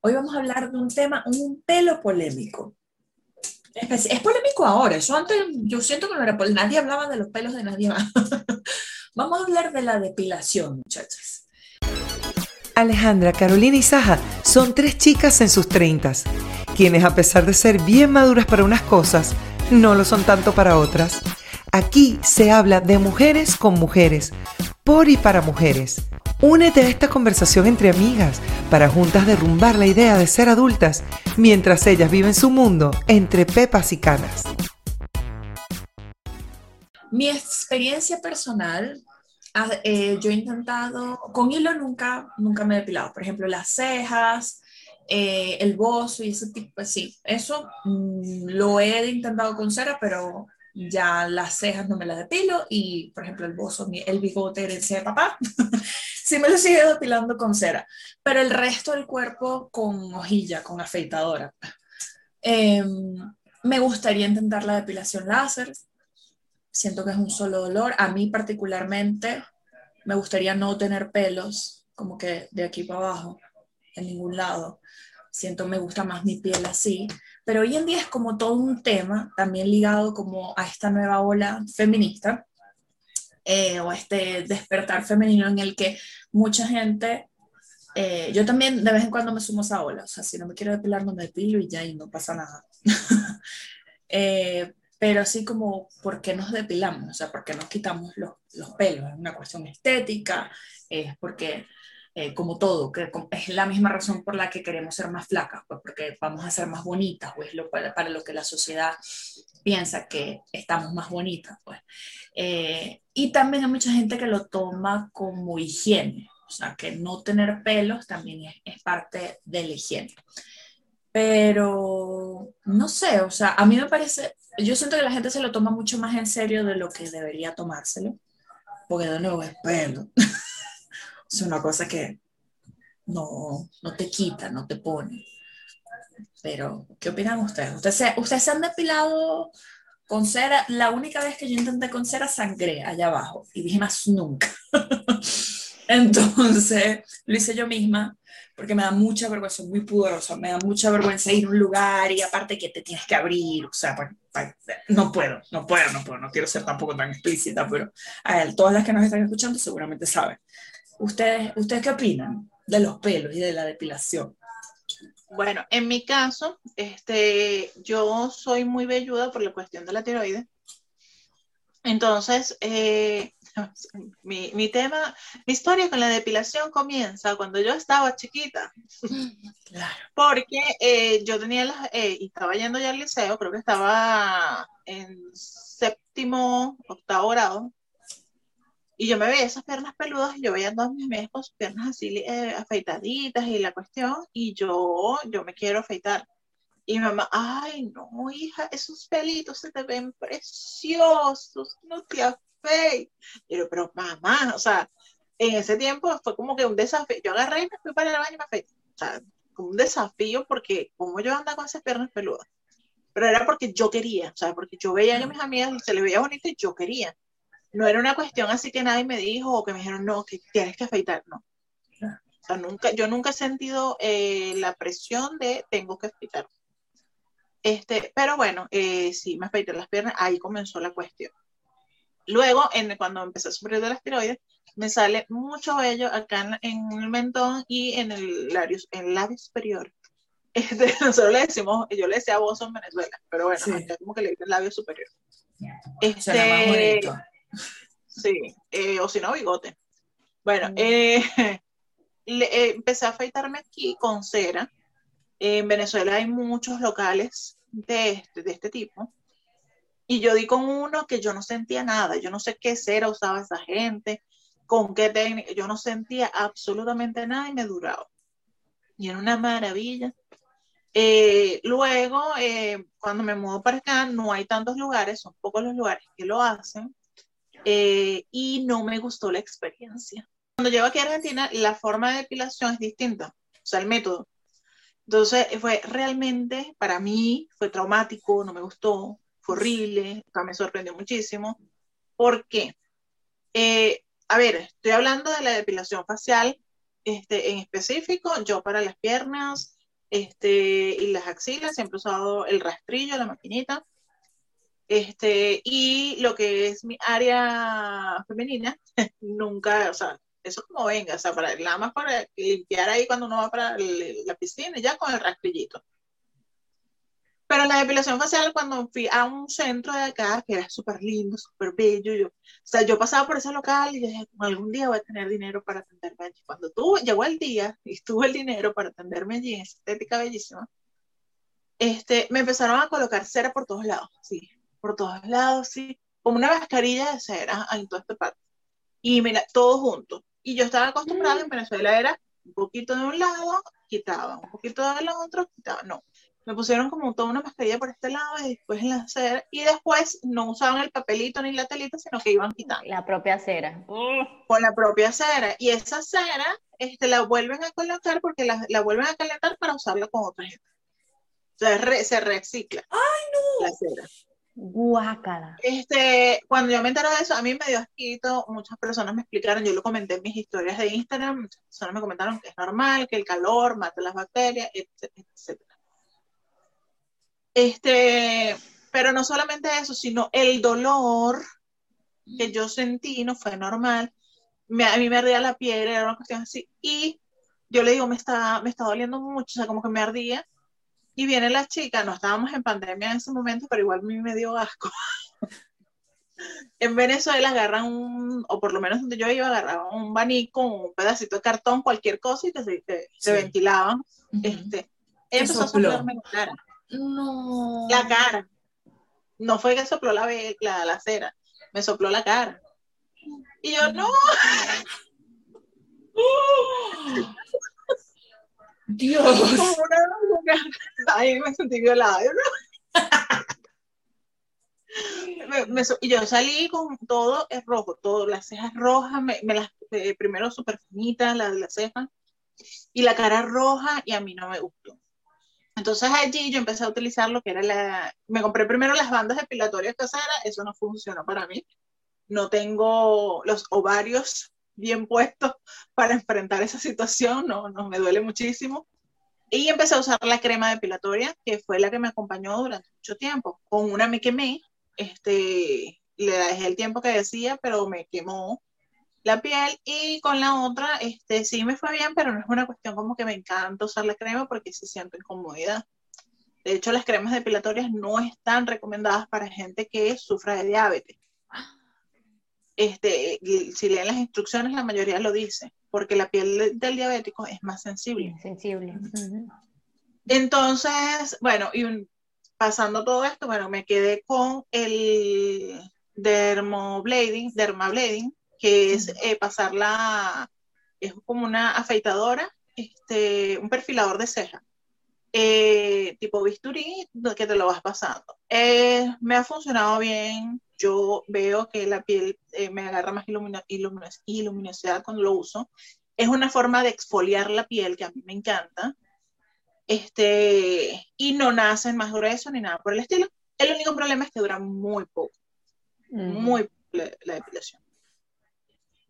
Hoy vamos a hablar de un tema, un pelo polémico. Es, polémico ahora, eso antes yo siento que no era polémico, nadie hablaba de los pelos de nadie más. vamos a hablar de la depilación, muchachas. Alejandra, Carolina y Saja son tres chicas en sus treintas, quienes a pesar de ser bien maduras para unas cosas, no lo son tanto para otras. Aquí se habla de mujeres con mujeres, por y para mujeres. Únete a esta conversación entre amigas para juntas derrumbar la idea de ser adultas mientras ellas viven su mundo entre pepas y canas. Mi experiencia personal, ah, eh, yo he intentado, con hilo nunca, nunca me he depilado, por ejemplo, las cejas, eh, el bozo y ese tipo, sí, eso mm, lo he intentado con cera, pero ya las cejas no me las depilo y, por ejemplo, el bozo, el bigote herencia de papá, sí me lo sigue depilando con cera, pero el resto del cuerpo con hojilla, con afeitadora. Em, me gustaría intentar la depilación láser, siento que es un solo dolor. A mí particularmente me gustaría no tener pelos, como que de aquí para abajo, en ningún lado. Siento me gusta más mi piel así, pero hoy en día es como todo un tema, también ligado como a esta nueva ola feminista, eh, o este despertar femenino en el que mucha gente, eh, yo también de vez en cuando me sumo a esa ola, o sea, si no me quiero depilar, no me depilo y ya, y no pasa nada. Eh, pero así como, ¿por qué nos depilamos? O sea, ¿por qué nos quitamos los, los pelos? Es una cuestión estética, es porque eh, como todo, que es la misma razón por la que queremos ser más flacas, pues porque vamos a ser más bonitas, pues lo, para, para, lo que la sociedad piensa que estamos más bonitas, pues. Eh, y también hay mucha gente que lo toma como higiene, o sea, que no tener pelos también es, es parte de la higiene. Pero, no sé, o sea, a mí me parece, yo siento que la gente se lo toma mucho más en serio de lo que debería tomárselo, porque de nuevo es pelo. es una cosa que no, no te quita, no te pone. Pero, ¿qué opinan ustedes? ¿Ustedes se, ¿Ustedes se han depilado con cera? La única vez que yo intenté con cera sangré allá abajo y dije más nunca. Entonces, lo hice yo misma porque me da mucha vergüenza, muy pudorosa, me da mucha vergüenza ir a un lugar y aparte que te tienes que abrir, o sea, no puedo, no puedo, no puedo, no quiero ser tampoco tan explícita, pero a ver, todas las que nos están escuchando seguramente saben. ¿Ustedes, ¿Ustedes qué opinan de los pelos y de la depilación? Bueno, en mi caso, este, yo soy muy velluda por la cuestión de la tiroides. Entonces, eh, mi, mi, tema, mi historia con la depilación comienza cuando yo estaba chiquita. Claro. Porque eh, yo tenía las, eh, y estaba yendo ya al liceo, creo que estaba en séptimo, octavo grado. Y yo me veía esas piernas peludas y yo veía a todos mis amigos con sus piernas así eh, afeitaditas y la cuestión, y yo, yo me quiero afeitar. Y mi mamá, ay, no, hija, esos pelitos se te ven preciosos, no te afeites. Yo, pero mamá, o sea, en ese tiempo fue como que un desafío. Yo agarré y me fui para el baño y me afeité. O sea, como un desafío porque como yo andaba con esas piernas peludas. Pero era porque yo quería, o sea, porque yo veía que mis amigas se les veía bonito y yo quería no era una cuestión así que nadie me dijo o que me dijeron, no, que tienes que afeitar, no. O sea, nunca, yo nunca he sentido eh, la presión de tengo que afeitar. Este, pero bueno, eh, sí, me afeité las piernas, ahí comenzó la cuestión. Luego, en, cuando empecé a sufrir de las tiroides, me sale mucho vello acá en, el mentón y en el labio, en el labio superior. Este, nosotros le decimos, yo le decía voz en Venezuela, pero bueno, sí. como que le el labio superior. Este, Sí, eh, o si no, bigote. Bueno, mm. eh, le, eh, empecé a afeitarme aquí con cera. En Venezuela hay muchos locales de este, de este tipo. Y yo di con uno que yo no sentía nada. Yo no sé qué cera usaba esa gente, con qué técnica. Yo no sentía absolutamente nada y me duraba. Y era una maravilla. luego, cuando me mudo para acá, no hay tantos lugares, son pocos los lugares que lo hacen. Eh, y no me gustó la experiencia. Cuando llego aquí a Argentina, la forma de depilación es distinta, o sea, el método. Entonces, fue realmente, para mí, fue traumático, no me gustó, fue horrible, me sorprendió muchísimo. ¿Por qué? Eh, a ver, estoy hablando de la depilación facial este, en específico, yo para las piernas este, y las axilas siempre he usado el rastrillo, la maquinita. Este, y lo que es mi área femenina, nunca, o sea, eso como venga, o sea, para, nada más para limpiar ahí cuando uno va para la piscina, ya con el rastrillito. Pero la depilación facial, cuando fui a un centro de acá, que era súper lindo, súper bello, yo, o sea, yo pasaba por ese local y dije, algún día voy a tener dinero para atenderme allí. Cuando tuvo, llegó el día y tuve el dinero para atenderme allí, estética bellísima, este, me empezaron a colocar cera por todos lados, sí, por todos lados, sí, como una mascarilla de cera en toda esta parte. Y mira, todo junto. Y yo estaba acostumbrada en Venezuela, era un poquito de un lado, quitaba, un poquito del otro, quitaba, no me pusieron como toda una mascarilla por este lado y después en la cera, y después no usaban el papelito ni la telita, sino que iban quitando. La propia cera. Con la propia cera. Y esa cera este, la vuelven a colocar porque la, la vuelven a calentar para usarla con otra gente. O sea, se recicla. ¡Ay, no! La cera. Guácala. Este, cuando yo me enteré de eso, a mí me dio asquito, muchas personas me explicaron, yo lo comenté en mis historias de Instagram, muchas personas me comentaron que es normal, que el calor mata las bacterias, etc. Este, pero no solamente eso, sino el dolor que yo sentí no fue normal. a mí me ardía la piel, era una cuestión así. Y yo le digo, me está, me está doliendo mucho, o sea, como que me ardía. Y viene la chica, no estábamos en pandemia en ese momento, pero igual a mí me dio asco. en Venezuela agarran un, o por lo menos donde yo iba, agarraban un banico, un pedacito de cartón, cualquier cosa y se, ventilaban. este, empezó a soplarme la cara. No. La cara. No fue que sopló la, la, la cera, me sopló la cara. Y yo, no. Dios. Ahí me sentí violada. y yo salí con todo es rojo, todo, las cejas rojas, me, las, eh, primero súper finitas, las, las cejas, y la cara roja, y a mí no me gustó. Entonces allí yo empecé a utilizar lo que era la... Me compré primero las bandas depilatorias caseras, eso no funcionó para mí. No tengo los ovarios bien puestos para enfrentar esa situación, no, no me duele muchísimo. Y empecé a usar la crema depilatoria, que fue la que me acompañó durante mucho tiempo. Con una me quemé, este, le dejé el tiempo que decía, pero me quemó la piel y con la otra, este, sí me fue bien, pero no es una cuestión como que me encanta usar la crema porque sí siento incomodidad. De hecho, las cremas depilatorias no están recomendadas para gente que sufra de diabetes. Este, si leen las instrucciones, la mayoría lo dice, porque la piel del diabético es más sensible. Sensible. Entonces, bueno, y pasando todo esto, bueno, me quedé con el dermoblading, dermablading, que es eh, pasarla, es como una afeitadora, este, un perfilador de ceja, eh, tipo bisturí, que te lo vas pasando. Eh, me ha funcionado bien, yo veo que la piel me agarra más luminosidad cuando lo uso. Es una forma de exfoliar la piel que a mí me encanta. Este, y no nace más grueso ni nada por el estilo. El único problema es que dura muy poco, muy poco la depilación.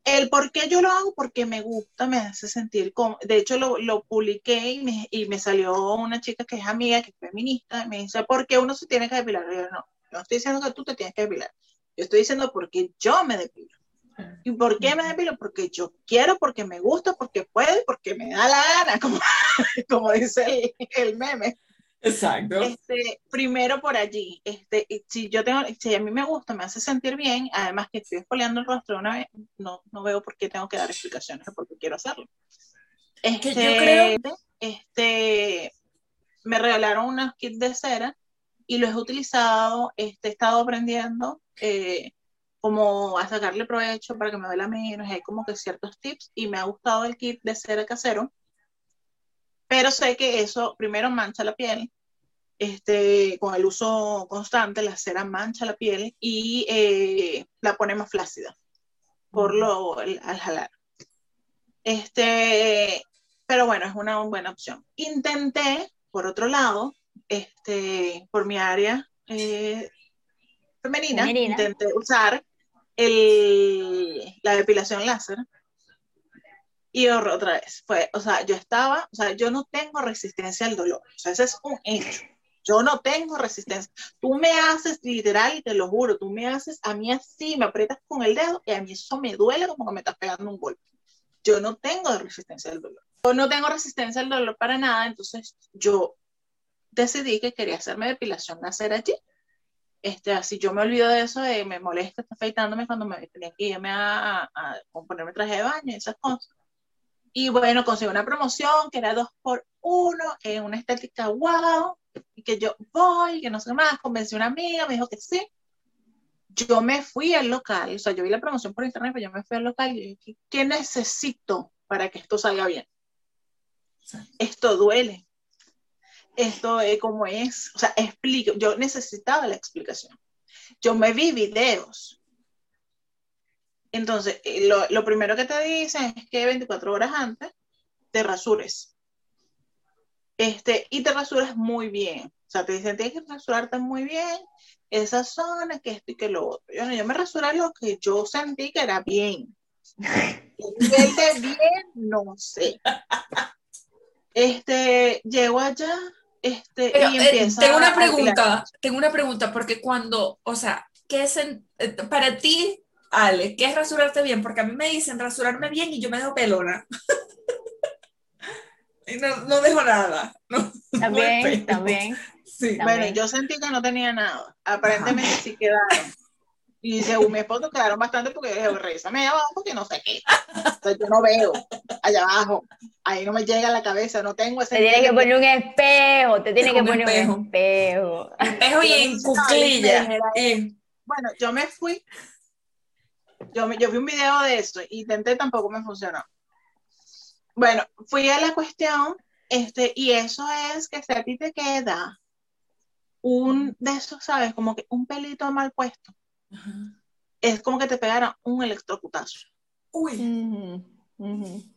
El por qué yo lo hago, porque me gusta, me hace sentir como, de hecho lo, lo publiqué y me, y me, salió una chica que es amiga, que es feminista, y me dice, ¿por qué uno se tiene que depilar? yo no, no estoy diciendo que tú te tienes que depilar, yo estoy diciendo porque yo me depilo. ¿Y por qué me depilo? Porque yo quiero, porque me gusta, porque puedo, porque me da la gana, como, como dice el, el meme. Exacto. Este, primero por allí, este, si yo tengo, si a mí me gusta, me hace sentir bien, además que estoy espoleando el rostro una vez, no, no veo por qué tengo que dar explicaciones de por qué quiero hacerlo. Este, yo creo... este, me regalaron unos kits de cera y los he utilizado, este, he estado aprendiendo eh, como a sacarle provecho para que me duela menos, hay como que ciertos tips y me ha gustado el kit de cera casero pero sé que eso primero mancha la piel, este, con el uso constante, la cera mancha la piel y eh, la pone más flácida por lo, al jalar. Este, pero bueno, es una buena opción. Intenté, por otro lado, este, por mi área eh, femenina, intenté usar el, la depilación láser Y otra vez, fue, o sea, yo estaba, o sea, yo no tengo resistencia al dolor, o sea, ese es un hecho. Yo no tengo resistencia. Tú me haces, literal, y te lo juro, tú me haces a mí así, me aprietas con el dedo y a mí eso me duele como que me estás pegando un golpe. Yo no tengo resistencia al dolor. Yo no tengo resistencia al dolor para nada, entonces yo decidí que quería hacerme depilación láser allí. Este, así yo me olvido de eso, de me molesta afeitándome cuando me tenía que irme a, a, ponerme traje de baño y esas cosas. Y bueno, conseguí una promoción que era dos por uno, en una estética wow, y que yo voy, que no sé más, convencí a una amiga, me dijo que sí. Yo me fui al local, o sea, yo vi la promoción por internet, pero yo me fui al local y dije, ¿qué necesito para que esto salga bien? Esto duele. Esto es como es. O sea, explico. Yo necesitaba la explicación. Yo me vi videos. Entonces, eh, lo, lo primero que te dicen es que 24 horas antes te rasures. Este, y te rasuras muy bien. O sea, te dicen, tienes que rasurarte muy bien esa zona, que esto y que lo otro. Yo, yo me rasuré lo que yo sentí que era bien. El de bien, no sé. Este, llego allá, este, y eh, empieza Tengo una pregunta, tengo una pregunta, porque cuando, o sea, ¿qué es en, eh, para ti, Ale, qué es rasurarte bien? Porque a mí me dicen rasurarme bien y yo me dejo pelona. y no, no, dejo nada. No, también, también. Sí. Bueno, yo sentí que no tenía nada. Aparentemente sí quedaron. Y según mi esposo quedaron bastante porque yo dije, revísame allá abajo porque no sé qué. Entonces yo no veo allá abajo. Ahí no me llega a la cabeza, no tengo ese... Te tiene que poner un espejo, te tiene que poner un espejo. Espejo y en cuclilla. Bueno, yo me fui. Yo, yo vi un video de eso, intenté, tampoco me funcionó. Bueno, fui a la cuestión, este, y eso es que si a ti te queda un de esos, ¿sabes? Como que un pelito mal puesto es como que te pegara un electrocutazo. Uy.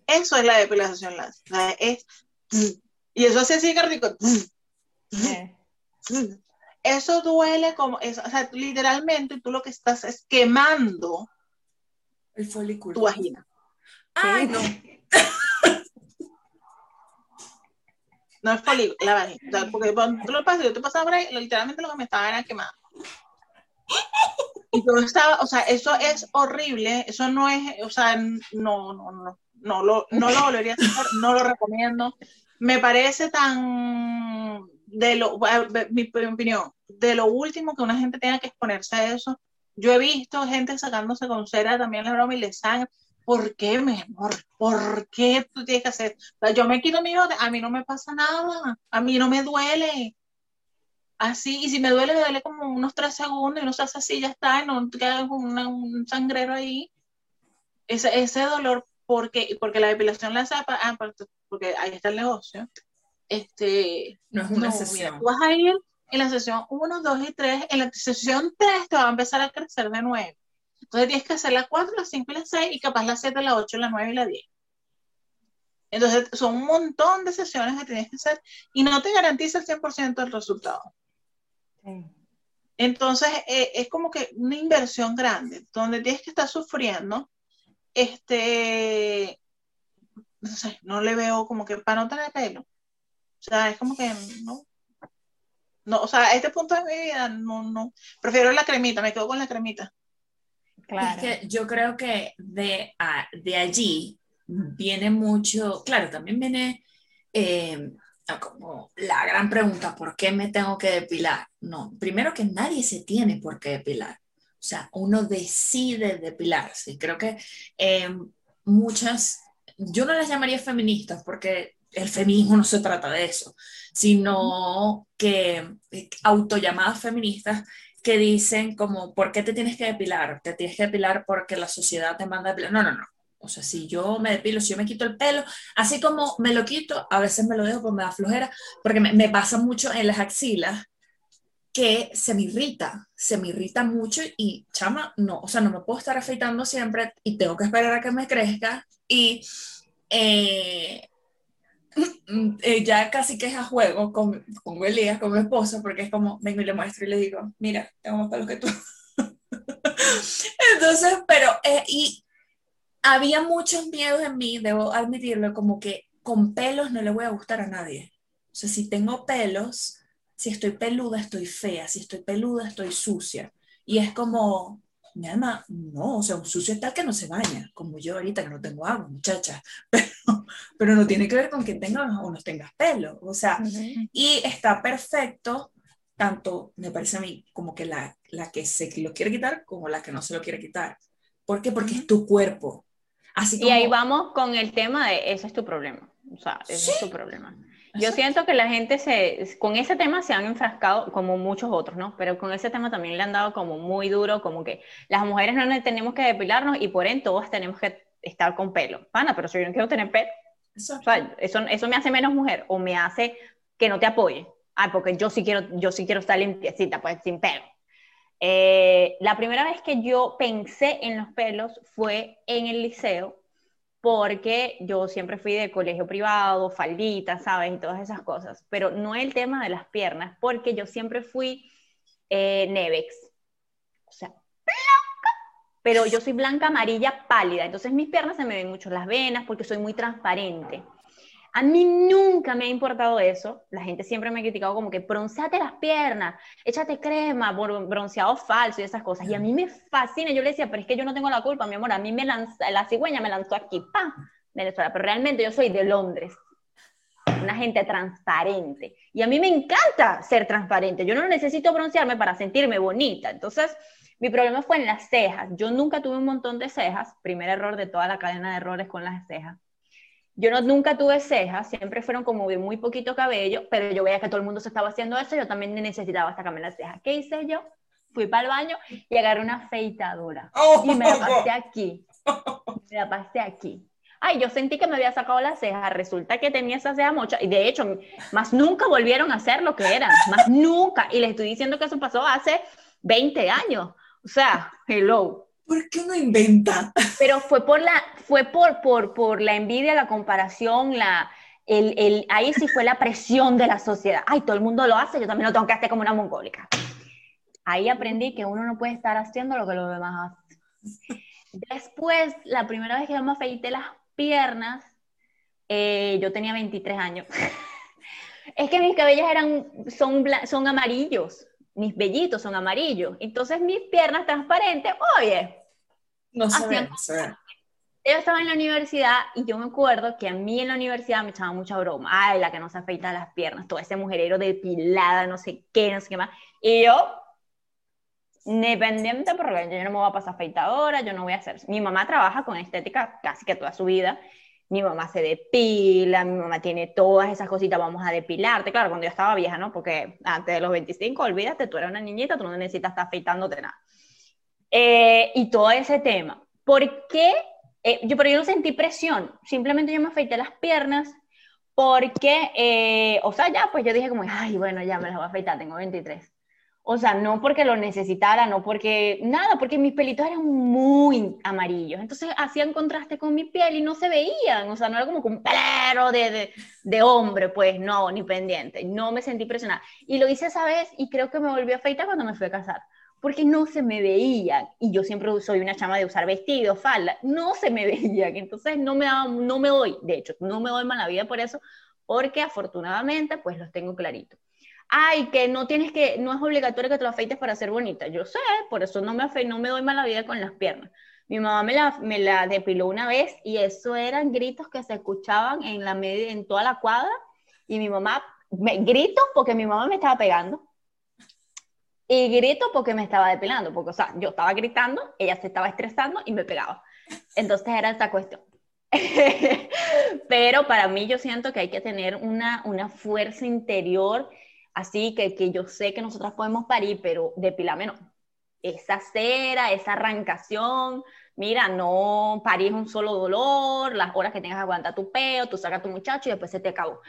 Eso es la depilación láser. Es, y eso hace así, rico. Eso duele como, o sea, literalmente tú lo que estás es quemando el folículo. Tu vagina. Ay, no. no es folículo, la vagina. porque cuando tú lo pasas, yo te pasaba por ahí, literalmente lo que me estaba era quemando. Y yo estaba, o sea, eso es horrible, eso no es, o sea, no, no, no, no lo, no lo volvería a hacer, no lo recomiendo. Me parece tan, de lo, mi, opinión, de lo último que una gente tenga que exponerse a eso. Yo he visto gente sacándose con cera también la broma y le sangre. ¿Por qué, mi amor? ¿Por qué tú tienes que hacer? O sea, yo me quito mi hijo, a mí no me pasa nada, a mí no me duele así, y si me duele, me duele como unos tres segundos y no se hace así, ya está, y no queda como un sangrero ahí. Ese, ese dolor, porque, porque la depilación la hace, ah, porque ahí está el negocio. Este, no es una sesión. tú vas a ir en la sesión 1, 2 y 3, en la sesión 3 te va a empezar a crecer de nuevo. Entonces tienes que hacer la 4, la 5 y la 6 y capaz la 7, la 8, la 9 y la 10. Entonces son un montón de sesiones que tienes que hacer y no te garantiza el 100% del resultado. Entonces, eh, es como que una inversión grande, donde tienes que estar sufriendo, este, no sé, no le veo como que para no tener pelo. O sea, es como que no. No, o sea, a este punto de mi vida, no, no. Prefiero la cremita, me quedo con la cremita. Claro. Es que yo creo que de, de allí viene mucho, claro, también viene eh, como la gran pregunta, ¿por qué me tengo que depilar? No, primero que nadie se tiene por qué depilar. O sea, uno decide depilarse. Creo que eh, muchas, yo no las llamaría feministas porque el feminismo no se trata de eso, sino que autollamadas feministas que dicen como, ¿por qué te tienes que depilar? Te tienes que depilar porque la sociedad te manda a depilar. No, no, no. O sea, si yo me depilo, si yo me quito el pelo, así como me lo quito, a veces me lo dejo porque me da flojera, porque me, me pasa mucho en las axilas que se me irrita, se me irrita mucho y chama, no, o sea, no me puedo estar afeitando siempre y tengo que esperar a que me crezca y eh, eh, ya casi que es a juego con, con Elías, con mi esposo, porque es como, vengo y le muestro y le digo, mira, tengo más pelos que tú. Entonces, pero, eh, y había muchos miedos en mí, debo admitirlo, como que con pelos no le voy a gustar a nadie. O sea, si tengo pelos, si estoy peluda, estoy fea, si estoy peluda, estoy sucia. Y es como, mi alma, no, o sea, un sucio es tal que no se baña, como yo ahorita que no tengo agua, muchacha, pero, pero no tiene que ver con que tengas o no tengas pelo, o sea, y está perfecto, tanto me parece a mí como que la, la que se lo quiere quitar como la que no se lo quiere quitar. ¿Por qué? Porque es tu cuerpo. Así y ahí vamos con el tema de ese es tu problema, o sea, ese es tu problema. Yo siento que la gente se, con ese tema se han enfrascado como muchos otros, ¿no? Pero con ese tema también le han dado como muy duro, como que las mujeres no tenemos que depilarnos y por ende todas tenemos que estar con pelo. Pana, pero si yo no quiero tener pelo, eso. O sea, eso, eso me hace menos mujer o me hace que no te apoye. Ah, porque yo sí quiero, yo sí quiero estar limpiecita, pues sin pelo. Eh, la primera vez que yo pensé en los pelos fue en el liceo porque yo siempre fui de colegio privado, faldita, ¿sabes? Y todas esas cosas, pero no el tema de las piernas, porque yo siempre fui eh, Nevex, o sea, blanca, pero yo soy blanca, amarilla, pálida, entonces mis piernas se me ven mucho las venas porque soy muy transparente. A mí nunca me ha importado eso. La gente siempre me ha criticado como que bronceate las piernas, échate crema, bronceado falso y esas cosas. Y a mí me fascina. Yo le decía, pero es que yo no tengo la culpa, mi amor. A mí me lanzó, la cigüeña me lanzó aquí, ¡pam! Venezuela. Pero realmente yo soy de Londres. Una gente transparente. Y a mí me encanta ser transparente. Yo no necesito broncearme para sentirme bonita. Entonces, mi problema fue en las cejas. Yo nunca tuve un montón de cejas. Primer error de toda la cadena de errores con las cejas yo no, nunca tuve cejas, siempre fueron como de muy poquito cabello, pero yo veía que todo el mundo se estaba haciendo eso, yo también necesitaba sacarme las cejas. ¿Qué hice yo? Fui para el baño y agarré una afeitadora y me la pasé aquí. Me la pasé aquí. Ay, yo sentí que me había sacado las cejas, resulta que tenía esa ceja mocha, y de hecho, más nunca volvieron a ser lo que eran, más nunca, y les estoy diciendo que eso pasó hace 20 años, o sea, hello, ¿Por qué uno inventa? Pero fue por la, fue por, por, por la envidia, la comparación, la, el, el, ahí sí fue la presión de la sociedad. Ay, todo el mundo lo hace, yo también lo tengo que hacer como una mongólica. Ahí aprendí que uno no puede estar haciendo lo que los demás hacen. Después, la primera vez que yo me afeité las piernas, eh, yo tenía 23 años. es que mis cabellos eran, son, son amarillos mis vellitos son amarillos, entonces mis piernas transparentes, oye, no se Yo estaba en la universidad y yo me acuerdo que a mí en la universidad me echaban mucha broma, ay, la que no se afeita las piernas, todo ese mujerero depilada, no sé qué, no sé qué más, y yo, independiente, porque yo no me voy a pasar afeitadora, yo no voy a hacer, mi mamá trabaja con estética casi que toda su vida, mi mamá se depila, mi mamá tiene todas esas cositas, vamos a depilarte. Claro, cuando yo estaba vieja, ¿no? Porque antes de los 25, olvídate, tú eres una niñita, tú no necesitas estar afeitándote nada. Eh, y todo ese tema. ¿Por qué? Eh, yo, pero yo no sentí presión, simplemente yo me afeité las piernas porque, eh, o sea, ya, pues yo dije como, ay, bueno, ya me las voy a afeitar, tengo 23. O sea, no porque lo necesitara, no porque nada, porque mis pelitos eran muy amarillos. Entonces hacían contraste con mi piel y no se veían. O sea, no era como un pelero de, de, hombre, pues no, ni pendiente. No me sentí presionada. Y lo hice esa vez y creo que me volví a afeitar cuando me fui a casar. Porque no se me veían. Y yo siempre soy una chama de usar vestidos, falda. No se me veían. Entonces no me, daba, no me doy, de hecho, no me doy mala vida por eso, porque afortunadamente pues los tengo claritos ay, que no tienes que, no es obligatorio que te lo afeites para ser bonita. Yo sé, por eso no me afe, no me doy mala vida con las piernas. Mi mamá me la, me la depiló una vez y eso eran gritos que se escuchaban en, la media, en toda la cuadra y mi mamá, me, grito porque mi mamá me estaba pegando y grito porque me estaba depilando, porque o sea, yo estaba gritando, ella se estaba estresando y me pegaba. Entonces era esa cuestión. Pero para mí yo siento que hay que tener una, una fuerza interior Así que, que yo sé que nosotras podemos parir, pero depilame no. Esa cera, esa arrancación, mira, no parís un solo dolor, las horas que tengas que aguantar tu peo, tú sacas a tu muchacho y después se te acabó.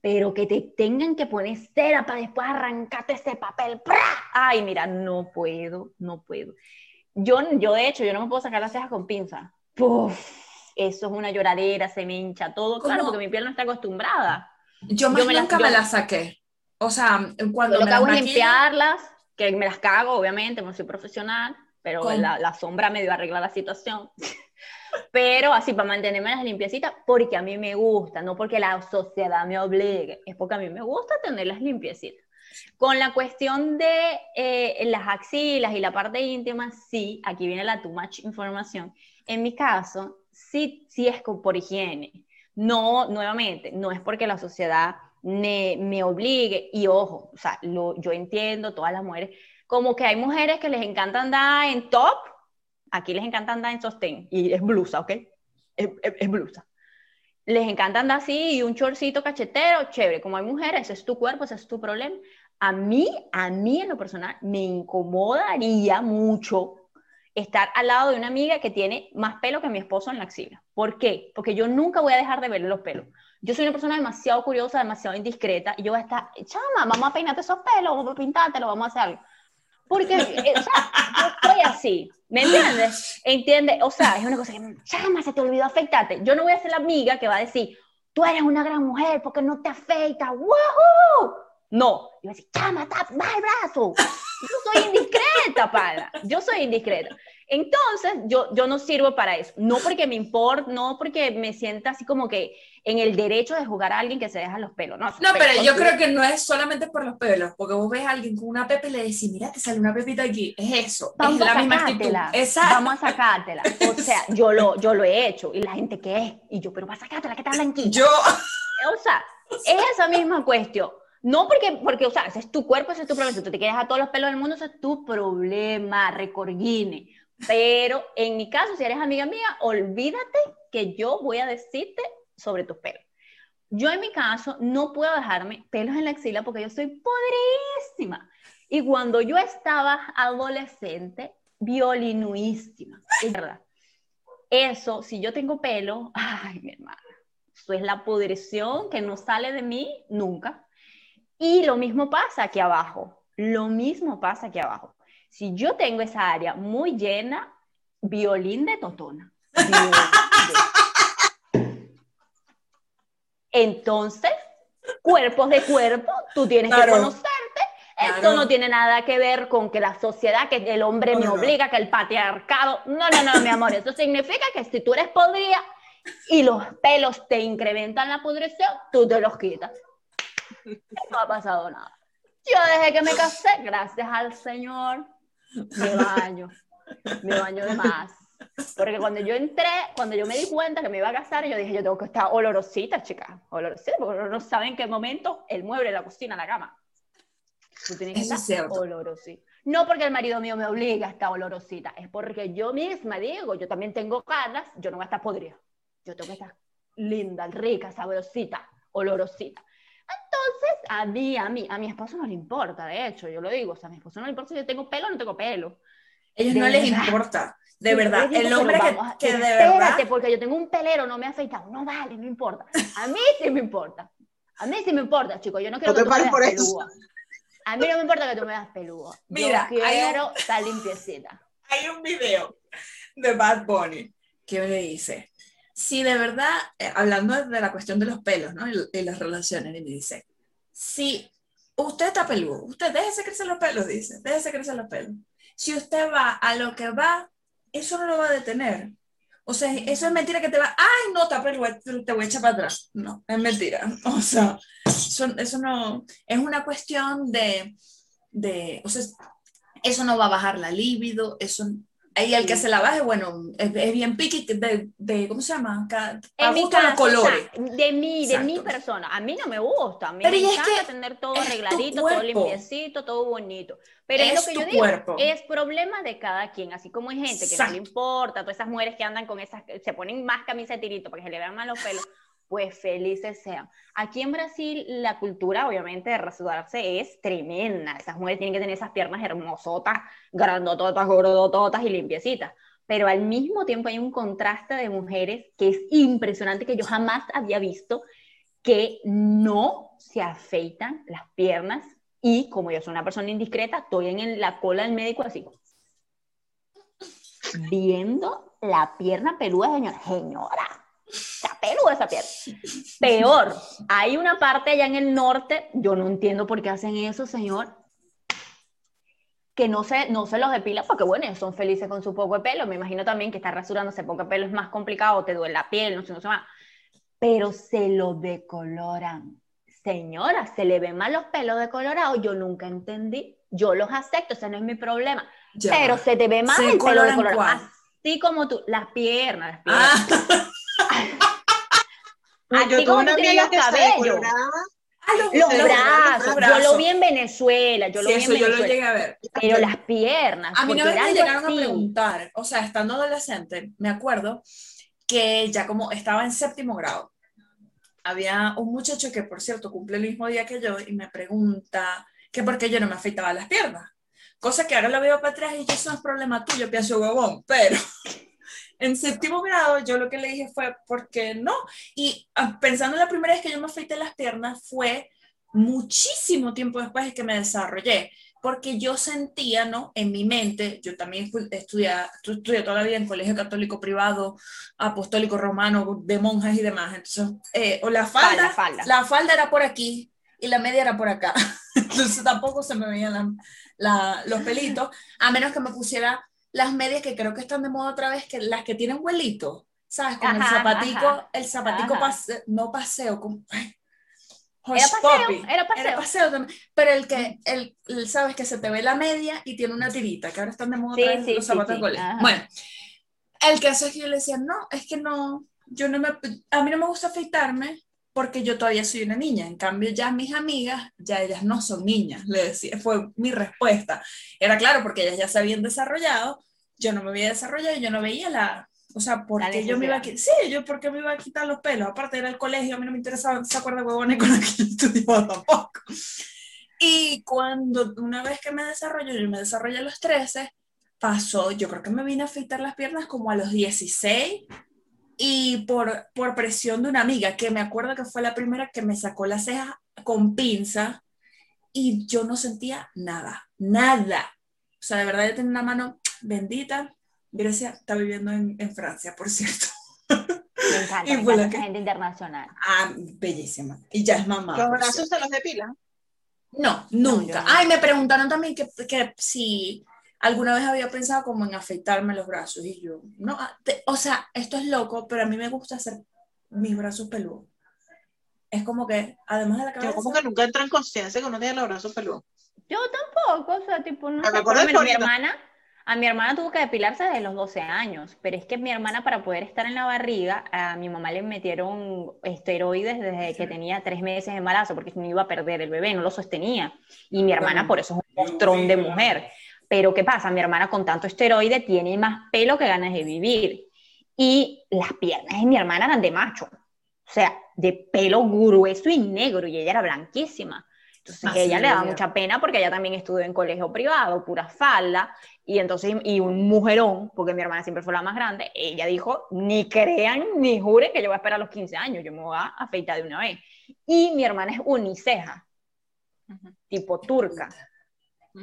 Pero que te tengan que poner cera para después arrancarte ese papel. Ay, mira, no puedo, no puedo. Yo, yo, de hecho, yo no me puedo sacar las cejas con pinza. Puf, eso es una lloradera, se me hincha todo. Claro, porque mi piel no está acostumbrada. Yo, más nunca me la saqué. O sea, cuando lo que hago es limpiarlas, que me las cago, obviamente, no soy profesional, pero la, la, sombra medio arregla la situación. pero así para mantenerme las limpiecitas, porque a mí me gusta, no porque la sociedad me obligue, es porque a mí me gusta tenerlas limpiecitas. Con la cuestión de eh, las axilas y la parte íntima, sí, aquí viene la too much información. En mi caso, sí, sí es por higiene. No, nuevamente, no es porque la sociedad me, me obligue, y ojo, o sea, lo, yo entiendo, todas las mujeres, como que hay mujeres que les encanta andar en top, aquí les encanta andar en sostén, y es blusa, ¿ok? Es, es, blusa. Les encanta andar así y un chorcito cachetero, chévere, como hay mujeres, ese es tu cuerpo, ese es tu problema. A mí, a mí en lo personal, me incomodaría mucho estar al lado de una amiga que tiene más pelo que mi esposo en la axila. ¿Por qué? Porque yo nunca voy a dejar de verle los pelos. Yo soy una persona demasiado curiosa, demasiado indiscreta, y yo voy a estar, chama, vamos a peinarte esos pelos, vamos a pintártelo, vamos a hacer algo. Porque, eh, o sea, yo estoy así, ¿me entiendes? ¿Entiendes? O sea, es una cosa que, chama, se te olvidó afeitarte. Yo no voy a ser la amiga que va a decir, tú eres una gran mujer porque no te afeitas, ¡woohoo! No, yo voy a decir, chama, tap, el brazo. Yo soy indiscreta, para. Yo soy indiscreta. Entonces, yo, yo no sirvo para eso. No porque me importe, no porque me sienta así como que en el derecho de jugar a alguien que se deja los pelos. No, no pero yo creo que no es solamente por los pelos, porque vos ves a alguien con una pepe y le decís, mira, te sale una pepita aquí. Es eso. Vamos es la misma actitud. Vamos a sacártela. O sea, yo lo, yo lo he hecho. Y la gente, ¿qué es? Y yo, pero va a sacártela, que está blanquita. Yo. O sea, es esa misma cuestión. No porque, porque, o sea, ese es tu cuerpo, ese es tu problema. Si tú te quieres a todos los pelos del mundo, ese es tu problema, recorguine. Pero en mi caso, si eres amiga mía, olvídate que yo voy a decirte sobre tus pelos. Yo en mi caso no puedo dejarme pelos en la axila porque yo soy podrísima. Y cuando yo estaba adolescente, violinuísima, es verdad. Eso, si yo tengo pelo, ay, mi hermana, eso es la pudrición que no sale de mí nunca. Y lo mismo pasa aquí abajo. Lo mismo pasa aquí abajo. Si yo tengo esa área muy llena, violín de totona. Entonces, cuerpos de cuerpo, tú tienes que conocerte. Esto no tiene nada que ver con que la sociedad, que el hombre me obliga, que el patriarcado. No, no, no, mi amor. Eso significa que si tú eres podrida y los pelos te incrementan la pudrición, tú te los quitas. No ha pasado nada. Yo desde que me casé, gracias al Señor, me baño. Me baño de más. Porque cuando yo entré, cuando yo me di cuenta que me iba a casar, yo dije, yo tengo que estar olorosita, chica. Olorosita, porque no sabe en qué momento el mueble, la cocina, la cama. Tú tienes que estar olorosita. No porque el marido mío me obliga a estar olorosita, es porque yo misma digo, yo también tengo ganas, yo no voy a estar podrida. Yo tengo que estar linda, rica, sabrosita, olorosita. Entonces, a mí, a mí, a mi esposo no le importa, de hecho, yo lo digo, o sea, a mi esposo no le importa si yo tengo pelo o no tengo pelo. A ellos no les importa, de verdad. El hombre que, que, de verdad... Espérate, porque yo tengo un pelero, no me ha afeitado. No vale, no importa. A mí sí me importa. A mí sí me importa, chicos. Yo no quiero que tú me veas peludo. A mí no me importa que tú me veas peludo. Mira, yo quiero un... estar limpiecita. Hay un video de Bad Bunny que me dice, si de verdad, eh, hablando de la cuestión de los pelos, ¿no? Y, las relaciones, y me dice, si usted está peludo, usted déjese crecer los pelos, dice, déjese crecer los pelos. Si usted va a lo que va, eso no lo va a detener. O sea, eso es mentira que te va, ay, no, está peludo, te voy a echar para atrás. No, es mentira. O sea, eso, eso no, es una cuestión de, de, o sea, eso no va a bajar la libido, eso Ahí el que se la baje, bueno, es, bien piqui de, de, ¿cómo se llama? en mi caso, los colores. de mí, de mi persona. A mí no me gusta. A mí me encanta tener todo arregladito, todo limpiecito, todo bonito. Pero es, lo que yo digo, cuerpo. es problema de cada quien. Así como hay gente que no le importa, todas esas mujeres que andan con esas, se ponen más camisa de tirito para que se le vean más los pelos pues felices sean. Aquí en Brasil la cultura obviamente de rasurarse es tremenda. Esas mujeres tienen que tener esas piernas hermosotas, grandototas, gordototas y limpiecitas. Pero al mismo tiempo hay un contraste de mujeres que es impresionante, que yo jamás había visto, que no se afeitan las piernas y como yo soy una persona indiscreta, estoy en la cola del médico así, viendo la pierna peluda, señora. Señora, peluda esa piel. Peor, hay una parte allá en el norte, yo no entiendo por qué hacen eso, señor. que no se, no se los depila porque, bueno, ellos son felices con su poco de pelo. Me imagino también que estar rasurándose poco de pelo es más complicado, te duele la piel, no sé, no sé más. Pero se lo decoloran. Señora, se le ven mal los pelos decolorados. Yo nunca entendí. Yo los acepto, ese no es mi problema. Pero se te ve mal el pelo decolorado. Así como tú, las piernas. Las piernas. Ah. Así como tú tienes los cabellos. Ah, los, brazos. Yo lo vi en Venezuela. Yo lo vi en Venezuela. yo lo llegué a ver. Pero las piernas. A mí no me llegaron a preguntar. O sea, estando adolescente, me acuerdo que ya como estaba en séptimo grado, había un muchacho que, por cierto, cumple el mismo día que yo y me pregunta que por qué yo no me afeitaba las piernas. Cosa que ahora lo veo para atrás y yo, eso no es problema tuyo, pienso huevón, pero en séptimo grado yo lo que le dije fue, ¿por qué no? Y ah, pensando en la primera vez que yo me afeité las piernas fue muchísimo tiempo después de que me desarrollé, porque yo sentía, ¿no? En mi mente, yo también estudié, estudié toda la vida en colegio católico privado, apostólico romano, de monjas y demás, entonces, eh, o la falda, falda, la falda era por aquí y la media era por acá, entonces tampoco se me veían los pelitos, a menos que me pusiera las medias que creo que están de moda otra vez, que las que tienen vuelito, ¿sabes? Con el zapatico, el zapatico no paseo, como, era paseo, era paseo. Era paseo. también. Pero el que, el, sabes que se te ve la media y tiene una tirita, que ahora están de moda otra vez los zapatos de Bueno, el caso es que yo le decía, no, es que no, yo no me, a mí no me gusta afeitarme porque yo todavía soy una niña. En cambio, ya mis amigas, ya ellas no son niñas, le decía, fue mi respuesta. Era claro, porque ellas ya se habían desarrollado, yo no me había desarrollado, yo no veía la, o sea, porque yo me iba a quitar, sí, yo porque me iba a quitar los pelos, aparte era el colegio, a mí no me interesaba, se acuerda huevones con aquel estudiaba tampoco. Y cuando, una vez que me desarrollé, yo me desarrollé a los 13, pasó, yo creo que me vine a afeitar las piernas como a los 16, y por, por presión de una amiga, que me acuerdo que fue la primera que me sacó la ceja con pinza y yo no sentía nada, nada. O sea, de verdad yo tenía una mano bendita. Grecia está viviendo en, en Francia, por cierto. Me encanta, y me encanta gente internacional. Ah, bellísima. Y ya es mamá. ¿Los brazos se los depila? No, nunca. Ay, me preguntaron también que, que si alguna vez había pensado como en afeitarme los brazos y yo, no, ah, o sea, esto es loco, pero a mí me gusta hacer mis brazos peludos. Es como que, además de la cabeza... Yo como que nunca entro en conciencia que uno tiene los brazos peludos. Yo tampoco, o sea, tipo, no sé, mi hermana, a mi hermana tuvo que depilarse desde los 12 años, pero es que mi hermana para poder estar en la barriga, a mi mamá le metieron esteroides desde que tenía tres meses de embarazo, porque no iba a perder el bebé, no lo sostenía. Y mi hermana por eso es un mostrón de mujer. Pero ¿qué pasa? Mi hermana con tanto esteroide tiene más pelo que ganas de vivir. Y las piernas de mi hermana eran de macho. O sea, de pelo grueso y negro. Y ella era blanquísima. Entonces a ella le daba mucha pena porque ella también estudió en colegio privado, pura falda, y entonces, y un mujerón, porque mi hermana siempre fue la más grande, ella dijo, ni crean ni juren que yo voy a esperar los 15 años, yo me voy a afeitar de una vez. Y mi hermana es uniceja, tipo turca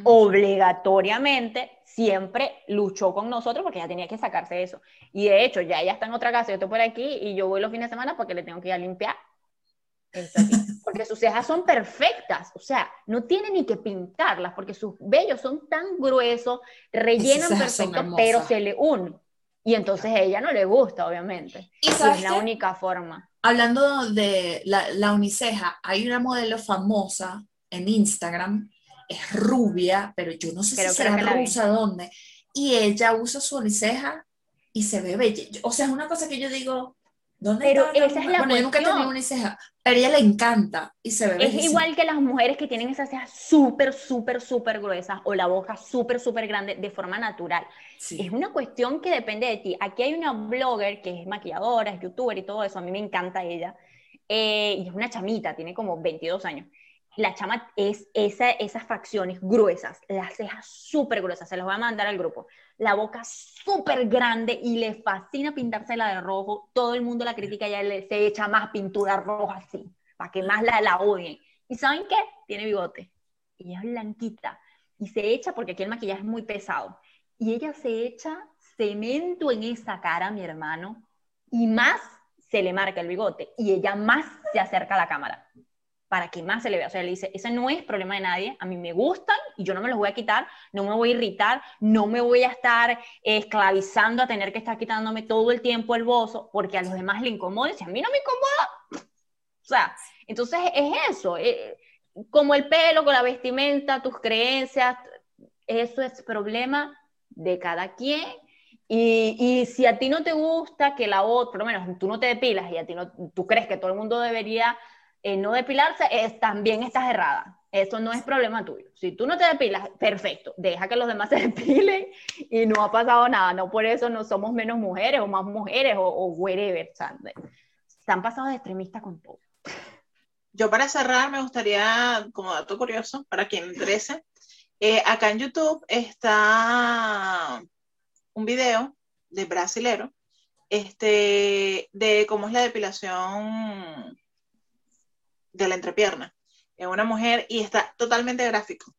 obligatoriamente siempre luchó con nosotros porque ella tenía que sacarse eso. Y de hecho, ya ella está en otra casa, yo estoy por aquí y yo voy los fines de semana porque le tengo que ir a limpiar. Porque sus cejas son perfectas, o sea, no tiene ni que pintarlas porque sus vellos son tan gruesos, rellenan perfecto, pero se le unen. Y entonces a ella no le gusta, obviamente. ¿Y es la única forma. Hablando de la, la uniceja, hay una modelo famosa en Instagram es rubia, pero yo no sé si será rusa dónde. Y ella usa su uniceja y se ve bella. O sea, es una cosa que yo digo, ¿dónde pero esa es la Bueno, yo nunca he tenido uniceja, pero a ella le encanta y se ve Es igual que las mujeres que tienen esas cejas súper, súper, súper gruesas o la boca súper, súper grande de forma natural. Es una cuestión que depende de ti. Aquí hay una blogger que es maquilladora, es youtuber y todo eso, a mí me encanta ella. Eh, y es una chamita, tiene como 22 años la chama es esa, esas facciones gruesas, las cejas súper gruesas, se las voy a mandar al grupo, la boca súper grande y le fascina pintársela de rojo, todo el mundo la critica y ella se echa más pintura roja así, para que más la, la odien. ¿Y saben qué? Tiene bigote. Ella es blanquita y se echa, porque aquí el maquillaje es muy pesado, y ella se echa cemento en esa cara, mi hermano, y más se le marca el bigote, y ella más se acerca a la cámara para que más se le vea. O sea, le dice, ese no es problema de nadie, a mí me gustan y yo no me los voy a quitar, no me voy a irritar, no me voy a estar esclavizando a tener que estar quitándome todo el tiempo el bozo porque a los demás le incomoda y si a mí no me incomoda. O sea, entonces es eso, eh, como el pelo, con la vestimenta, tus creencias, eso es problema de cada quien. Y, si a ti no te gusta que la otra, por lo menos tú no te depilas y a ti no, tú crees que todo el mundo debería eh, no depilarse, es, también estás errada. Eso no es problema tuyo. Si tú no te depilas, perfecto, deja que los demás se depilen y no ha pasado nada. No por eso no somos menos mujeres o más mujeres o, o whatever. Están pasados de extremista con todo. Yo para cerrar me gustaría, como dato curioso, para quien interese, eh, acá en YouTube está un video de brasilero este, de cómo es la depilación de la entrepierna es una mujer y está totalmente gráfico.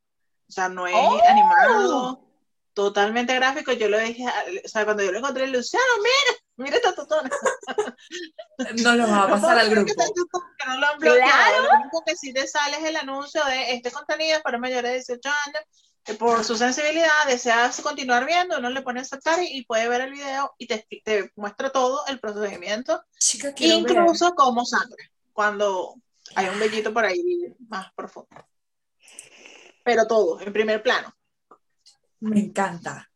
O sea, no es ¡Oh! animado, totalmente gráfico. Yo lo dije, o sea, cuando yo lo encontré, Luciano, mira, mira esta totona. No lo va a pasar al grupo. Que no lo han bloqueado. Lo único que sí te sale es el anuncio de este contenido para mayores de 18 años que por su sensibilidad deseas continuar viendo, no le pone aceptar y, puede ver el video y te, te muestra todo el procedimiento, incluso como sangre, cuando hay un bellito por ahí más profundo. Pero todo, en primer plano. Me encanta.